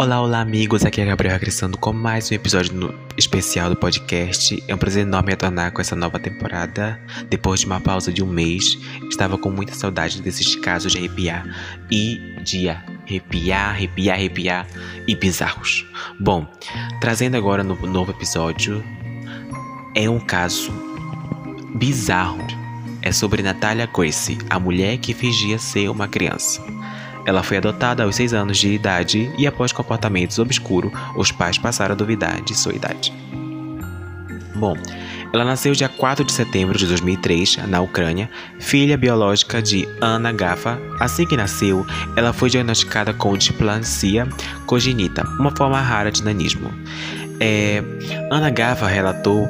Olá, olá amigos, aqui é Gabriel regressando com mais um episódio no- especial do podcast. É um prazer enorme retornar com essa nova temporada. Depois de uma pausa de um mês, estava com muita saudade desses casos de arrepiar e de arrepiar, arrepiar, arrepiar e bizarros. Bom, trazendo agora no novo episódio, é um caso bizarro. É sobre Natalia Gracie, a mulher que fingia ser uma criança. Ela foi adotada aos 6 anos de idade e, após comportamentos obscuros, os pais passaram a duvidar de sua idade. Bom, ela nasceu dia 4 de setembro de 2003, na Ucrânia, filha biológica de Anna Gaffa. Assim que nasceu, ela foi diagnosticada com displasia congênita, uma forma rara de nanismo. É, Ana Gaffa relatou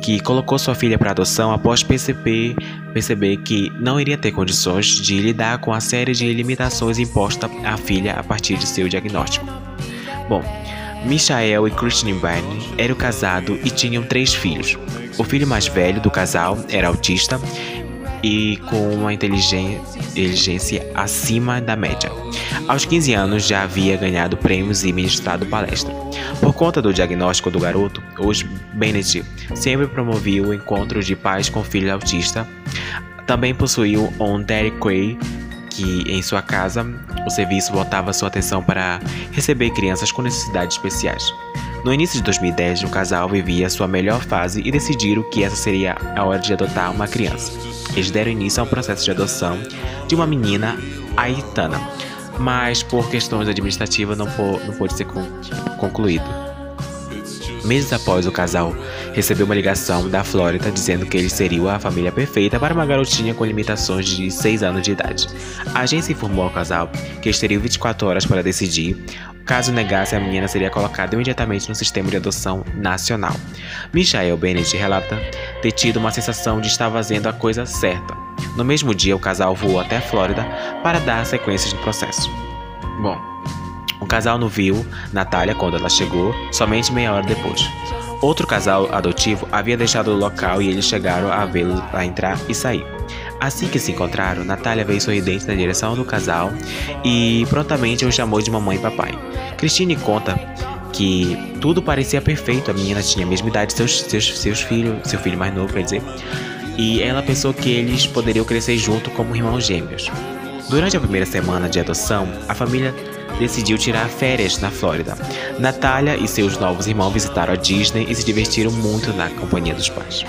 que colocou sua filha para adoção após perceber, perceber que não iria ter condições de lidar com a série de limitações impostas à filha a partir de seu diagnóstico. Bom, Michael e Christine Byrne eram casados e tinham três filhos. O filho mais velho do casal era autista e com uma inteligência acima da média. Aos 15 anos já havia ganhado prêmios e ministrado palestra. Por conta do diagnóstico do garoto, os Bennett sempre promoviam encontros de pais com filho autista. Também possuíam um Dairy Queen que em sua casa o serviço voltava sua atenção para receber crianças com necessidades especiais. No início de 2010, o casal vivia sua melhor fase e decidiram que essa seria a hora de adotar uma criança. Eles deram início a um processo de adoção de uma menina, Aitana, mas por questões administrativas não, pô- não pôde ser con- concluído. Meses após o casal recebeu uma ligação da Flórida dizendo que eles seriam a família perfeita para uma garotinha com limitações de 6 anos de idade. A agência informou ao casal que eles teriam 24 horas para decidir. Caso negasse, a menina seria colocada imediatamente no sistema de adoção nacional. Michael Bennett relata ter tido uma sensação de estar fazendo a coisa certa. No mesmo dia, o casal voou até a Flórida para dar sequências no processo. Bom, o casal não viu Natália quando ela chegou, somente meia hora depois. Outro casal adotivo havia deixado o local e eles chegaram a vê-lo a entrar e sair. Assim que se encontraram, Natália veio sorridente na direção do casal e prontamente o chamou de mamãe e papai. Christine conta que tudo parecia perfeito, a menina tinha a mesma idade de seus, seus, seus filhos, seu filho mais novo, quer dizer, e ela pensou que eles poderiam crescer junto como irmãos gêmeos. Durante a primeira semana de adoção, a família decidiu tirar férias na Flórida. Natália e seus novos irmãos visitaram a Disney e se divertiram muito na companhia dos pais.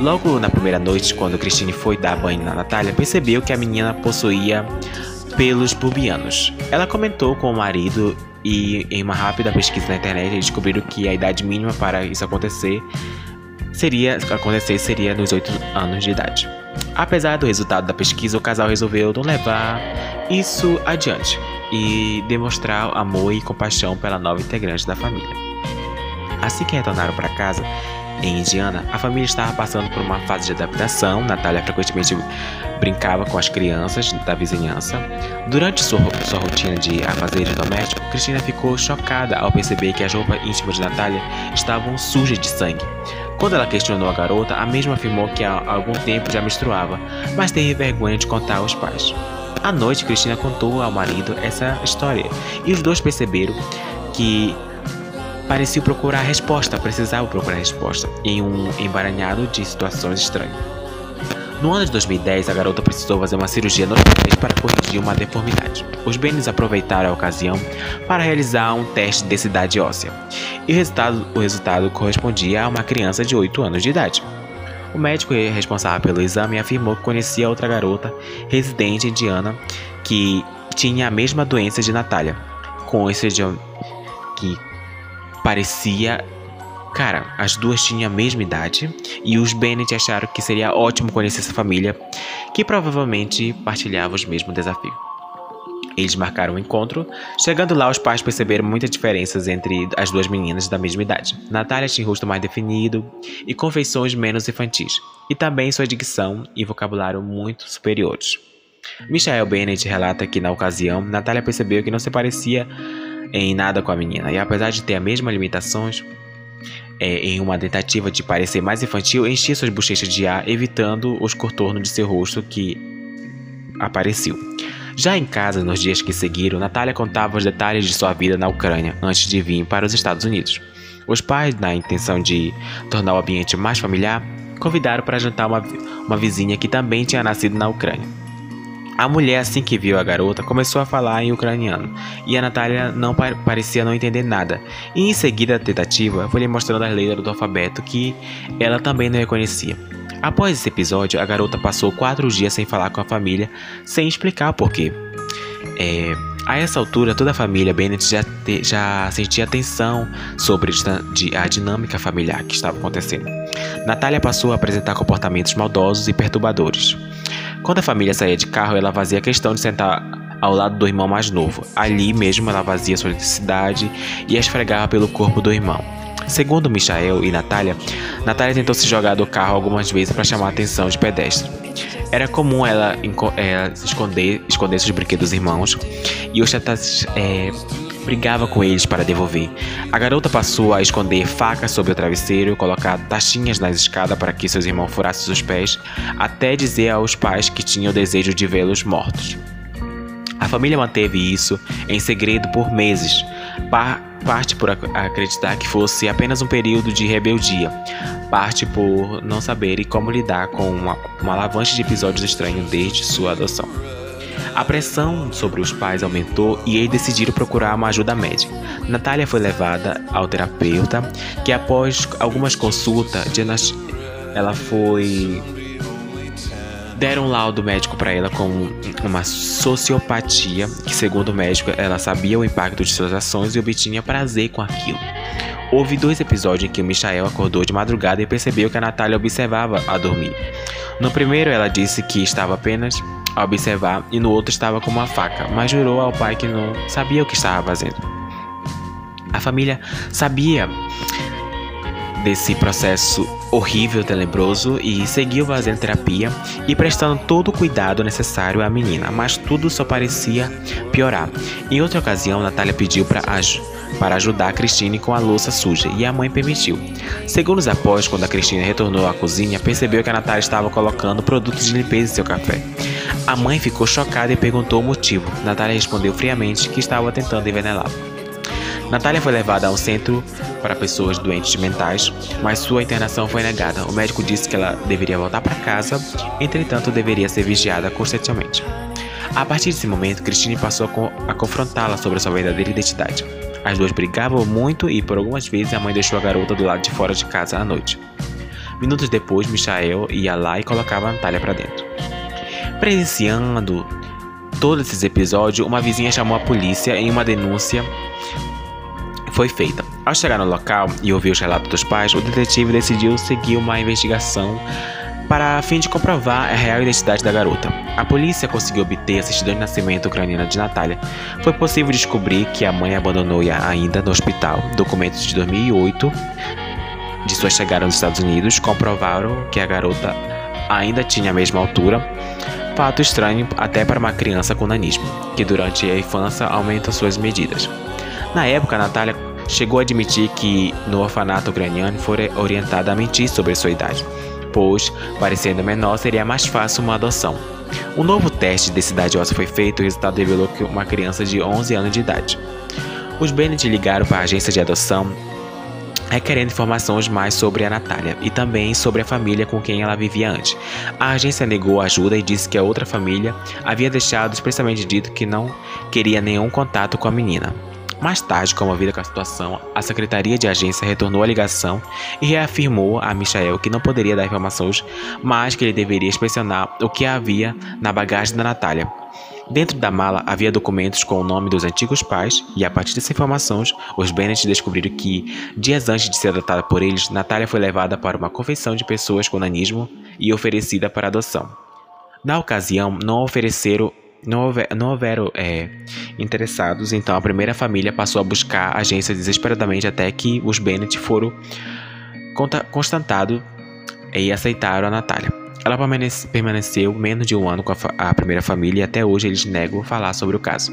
Logo na primeira noite, quando Christine foi dar banho na Natália, percebeu que a menina possuía pelos pubianos. Ela comentou com o marido e, em uma rápida pesquisa na internet, descobriram que a idade mínima para isso acontecer seria acontecer seria nos 8 anos de idade. Apesar do resultado da pesquisa, o casal resolveu não levar isso adiante e demonstrar amor e compaixão pela nova integrante da família. Assim que retornaram para casa, em Indiana, a família estava passando por uma fase de adaptação. Natália frequentemente brincava com as crianças da vizinhança. Durante sua, sua rotina de afazeres domésticos, Cristina ficou chocada ao perceber que as roupas íntimas de Natália estavam sujas de sangue. Quando ela questionou a garota, a mesma afirmou que há algum tempo já menstruava, mas teve vergonha de contar aos pais. À noite, Cristina contou ao marido essa história e os dois perceberam que pareciam procurar resposta, precisavam procurar resposta em um embaranhado de situações estranhas. No ano de 2010, a garota precisou fazer uma cirurgia no para corrigir uma deformidade. Os Bennett aproveitaram a ocasião para realizar um teste de densidade óssea, e o resultado, o resultado correspondia a uma criança de 8 anos de idade. O médico responsável pelo exame afirmou que conhecia outra garota residente indiana que tinha a mesma doença de Natália, com esse de- que parecia. Cara, as duas tinham a mesma idade e os Bennett acharam que seria ótimo conhecer essa família, que provavelmente partilhava os mesmos desafios. Eles marcaram o encontro. Chegando lá, os pais perceberam muitas diferenças entre as duas meninas da mesma idade. Natália tinha rosto mais definido e com feições menos infantis, e também sua dicção e vocabulário muito superiores. Michael Bennett relata que na ocasião, Natália percebeu que não se parecia em nada com a menina, e apesar de ter as mesmas limitações, é, em uma tentativa de parecer mais infantil, enchia suas bochechas de ar, evitando os contornos de seu rosto que apareciam. Já em casa, nos dias que seguiram, Natália contava os detalhes de sua vida na Ucrânia antes de vir para os Estados Unidos. Os pais, na intenção de tornar o ambiente mais familiar, convidaram para jantar uma, uma vizinha que também tinha nascido na Ucrânia. A mulher, assim que viu a garota, começou a falar em ucraniano e a Natália não parecia não entender nada. E em seguida a tentativa foi lhe mostrando as letras do alfabeto que ela também não reconhecia. Após esse episódio, a garota passou quatro dias sem falar com a família, sem explicar o porquê. É, a essa altura, toda a família Bennett já, te, já sentia tensão sobre a dinâmica familiar que estava acontecendo. Natália passou a apresentar comportamentos maldosos e perturbadores. Quando a família saía de carro, ela fazia questão de sentar ao lado do irmão mais novo. Ali mesmo ela fazia sua necessidade e esfregava pelo corpo do irmão. Segundo Michael e Natália, Natália tentou se jogar do carro algumas vezes para chamar a atenção de pedestres. Era comum ela, ela esconder, esconder seus brinquedos dos irmãos e os tatas é, brigava com eles para devolver. A garota passou a esconder facas sob o travesseiro, colocar taxinhas nas escadas para que seus irmãos furassem os pés, até dizer aos pais que tinha o desejo de vê-los mortos. A família manteve isso em segredo por meses, parte por acreditar que fosse apenas um período de rebeldia, parte por não saber como lidar com uma, uma alavanche de episódios estranhos desde sua adoção. A pressão sobre os pais aumentou e eles decidiram procurar uma ajuda médica. Natália foi levada ao terapeuta, que após algumas consultas, ela foi deram um laudo médico para ela com uma sociopatia, que segundo o médico ela sabia o impacto de suas ações e obtinha prazer com aquilo. Houve dois episódios em que o Michael acordou de madrugada e percebeu que a Natália observava a dormir. No primeiro, ela disse que estava apenas a observar e no outro estava com uma faca, mas jurou ao pai que não sabia o que estava fazendo. A família sabia desse processo horrível, tenebroso e seguiu fazendo terapia e prestando todo o cuidado necessário à menina, mas tudo só parecia piorar. Em outra ocasião, Natália pediu para para ajudar a Cristine com a louça suja e a mãe permitiu. Segundos após, quando a Cristine retornou à cozinha, percebeu que a Natália estava colocando produtos de limpeza em seu café. A mãe ficou chocada e perguntou o motivo. Natália respondeu friamente que estava tentando envenená-la. Natália foi levada a um centro para pessoas doentes mentais, mas sua internação foi negada. O médico disse que ela deveria voltar para casa, entretanto, deveria ser vigiada constantemente. A partir desse momento, Christine passou a confrontá-la sobre a sua verdadeira identidade. As duas brigavam muito e, por algumas vezes, a mãe deixou a garota do lado de fora de casa à noite. Minutos depois, Michael ia lá e colocava a Natália para dentro. Presenciando todos esses episódios, uma vizinha chamou a polícia em uma denúncia foi feita. Ao chegar no local e ouvir os relatos dos pais, o detetive decidiu seguir uma investigação para a fim de comprovar a real identidade da garota. A polícia conseguiu obter a certidão de nascimento ucraniana de Natália. Foi possível descobrir que a mãe abandonou-a ainda no hospital. Documentos de 2008 de sua chegada nos Estados Unidos comprovaram que a garota ainda tinha a mesma altura. Fato estranho até para uma criança com nanismo, que durante a infância aumenta suas medidas. Na época, Natália chegou a admitir que no orfanato ucraniano foi orientada a mentir sobre sua idade, pois, parecendo menor, seria mais fácil uma adoção. Um novo teste de cidade óssea foi feito e o resultado revelou que uma criança de 11 anos de idade. Os Bennett ligaram para a agência de adoção requerendo informações mais sobre a Natália e também sobre a família com quem ela vivia antes. A agência negou a ajuda e disse que a outra família havia deixado expressamente dito que não queria nenhum contato com a menina. Mais tarde, comovida com a situação, a secretaria de agência retornou a ligação e reafirmou a Michael que não poderia dar informações, mas que ele deveria inspecionar o que havia na bagagem da Natália. Dentro da mala havia documentos com o nome dos antigos pais, e a partir dessas informações, os Bennett descobriram que, dias antes de ser adotada por eles, Natália foi levada para uma confeição de pessoas com nanismo e oferecida para adoção. Na ocasião, não ofereceram não, houver, não houveram é, interessados, então a primeira família passou a buscar a agência desesperadamente até que os Bennett foram constatados e aceitaram a Natália. Ela permaneceu menos de um ano com a, a, primeira família e até hoje eles negam falar sobre o caso.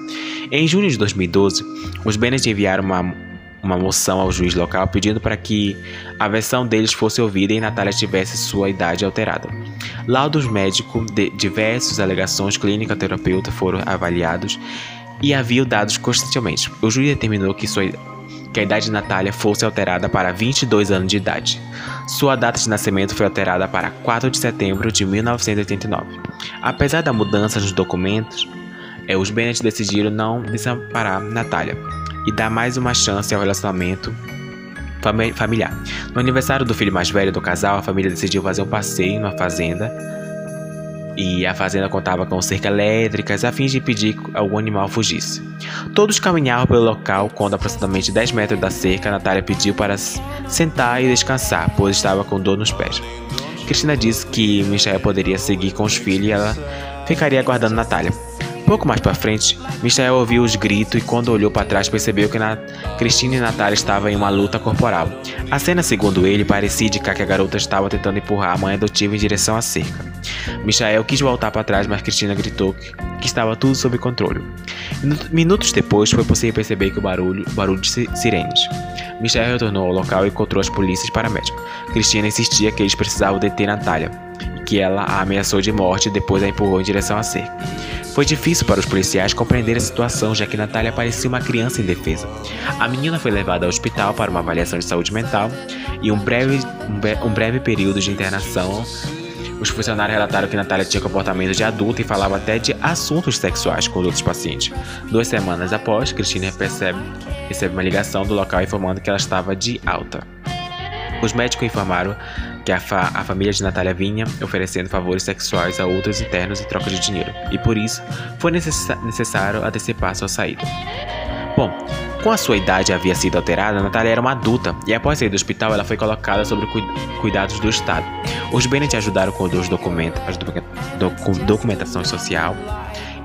Em junho de 2012, os Bennett enviaram uma uma moção ao juiz local pedindo para que a versão deles fosse ouvida e Natália tivesse sua idade alterada. Laudos médicos de diversas alegações clínica terapeuta foram avaliados e haviam dados constantemente. O juiz determinou que, sua, que a idade de Natália fosse alterada para 22 anos de idade. Sua data de nascimento foi alterada para 4 de setembro de 1989. Apesar da mudança nos documentos, é, os Bennett decidiram não desamparar Natália e dar mais uma chance ao relacionamento familiar. No aniversário do filho mais velho do casal, a família decidiu fazer um passeio na fazenda. E a fazenda contava com cerca elétricas a fim de impedir que algum animal fugisse. Todos caminhavam pelo local quando, aproximadamente 10 metros da cerca, Natália pediu para sentar e descansar, pois estava com dor nos pés. Cristina disse que Michael poderia seguir com os filhos e ela ficaria aguardando Natália. Pouco mais para frente, Michael ouviu os gritos e quando olhou para trás percebeu que na... Cristina e Natália estavam em uma luta corporal. A cena, segundo ele, parecia indicar que a garota estava tentando empurrar a mãe adotiva em direção à cerca. Michael quis voltar para trás, mas Cristina gritou que, estava tudo sob controle. Minutos depois, foi possível perceber que o barulho, barulho de sirenes. Michael retornou ao local e encontrou as polícias para médico. Cristina insistia que eles precisavam deter Natália, e que ela a ameaçou de morte e depois a empurrou em direção à cerca. Foi difícil para os policiais compreender a situação, já que Natália parecia uma criança indefesa. A menina foi levada ao hospital para uma avaliação de saúde mental e um breve, um breve período de internação. Os funcionários relataram que Natália tinha comportamento de adulta e falava até de assuntos sexuais com outros pacientes. Duas semanas após, Cristina percebe, recebe uma ligação do local informando que ela estava de alta. Os médicos informaram que a, fa a família de Natália vinha oferecendo favores sexuais a outros internos em troca de dinheiro, e por isso foi necess necessário antecipar sua saída. Bom, com a sua idade havia sido alterada, Natália era uma adulta e após sair do hospital ela foi colocada sob cu cuidados do Estado. Os Bennett ajudaram com os documentos, a doc documentação social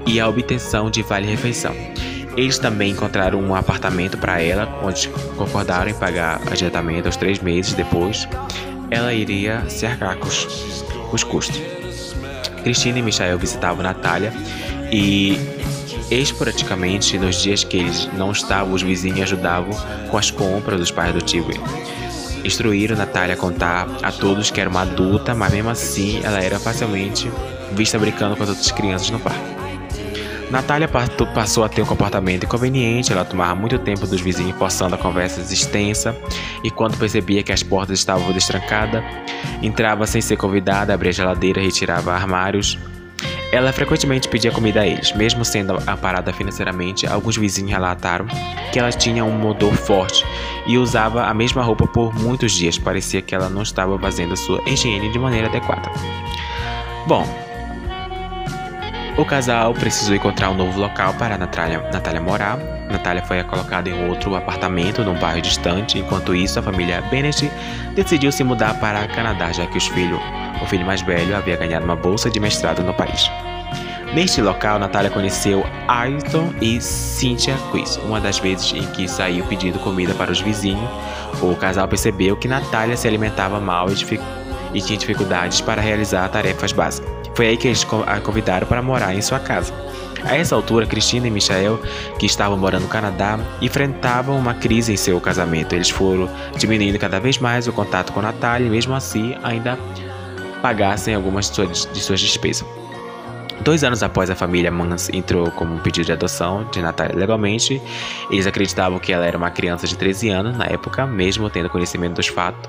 e a obtenção de vale-refeição. Eles também encontraram um apartamento para ela, onde concordaram em pagar adiantamento aos três meses depois ela iria com os, os custos. Cristina e Michael visitavam Natália e esporadicamente nos dias que eles não estavam, os vizinhos ajudavam com as compras dos pais adotivos. Instruíram Natália a contar a todos que era uma adulta, mas mesmo assim ela era facilmente vista brincando com as outras crianças no parque. Natália passou a ter um comportamento inconveniente, ela tomava muito tempo dos vizinhos forçando a conversa extensa e quando percebia que as portas estavam destrancadas, entrava sem ser convidada, abria a geladeira, retirava armários. Ela frequentemente pedia comida a eles, mesmo sendo amparada financeiramente. Alguns vizinhos relataram que ela tinha um modor forte e usava a mesma roupa por muitos dias. Parecia que ela não estava fazendo sua higiene de maneira adequada. Bom, o casal precisou encontrar um novo local para Natália, Natália morar. Natália foi colocada em outro apartamento num bairro distante. Enquanto isso, a família Bennett decidiu se mudar para Canadá, já que os filho, o filho mais velho havia ganhado uma bolsa de mestrado no país. Neste local, Natália conheceu Ayrton e Cynthia Quiz. Uma das vezes em que saiu pedindo comida para os vizinhos, o casal percebeu que Natália se alimentava mal e, e tinha dificuldades para realizar tarefas básicas. Foi aí que eles a convidaram para morar em sua casa. A essa altura, Cristina e Michael, que estavam morando no Canadá, enfrentavam uma crise em seu casamento. Eles foram diminuindo cada vez mais o contato com Natália e, mesmo assim, ainda pagassem algumas de suas despesas. Dois anos após a família Mans entrou como um pedido de adoção de Natália legalmente, eles acreditavam que ela era uma criança de 13 anos na época, mesmo tendo conhecimento dos fatos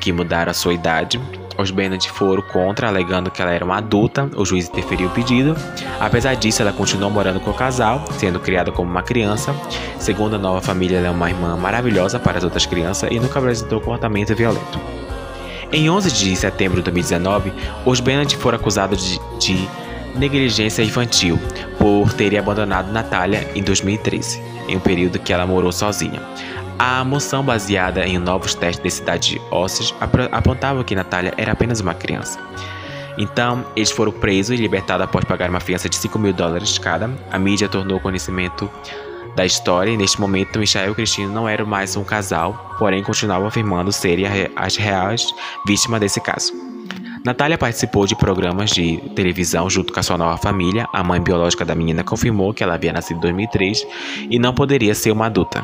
que mudaram a sua idade. Os Bennett foram contra, alegando que ela era uma adulta. O juiz interferiu o pedido. Apesar disso, ela continuou morando com o casal, sendo criada como uma criança. Segundo a nova família, ela é uma irmã maravilhosa para as outras crianças e nunca apresentou comportamento violento. Em 11 de setembro de 2019, os Bennett foram acusados de, de negligência infantil por terem abandonado Natália em 2013, em um período que ela morou sozinha. A moção baseada em novos testes de densidade ósseas apontava que Natália era apenas uma criança. Então, eles foram presos e libertados após pagar uma fiança de 5 mil dólares cada. A mídia tornou conhecimento da história e neste momento Michael e Cristina não eram mais um casal, porém continuavam afirmando serem as reais vítimas desse caso. Natália participou de programas de televisão junto com a sua nova família. A mãe biológica da menina confirmou que ela havia nascido em 2003 e não poderia ser uma adulta.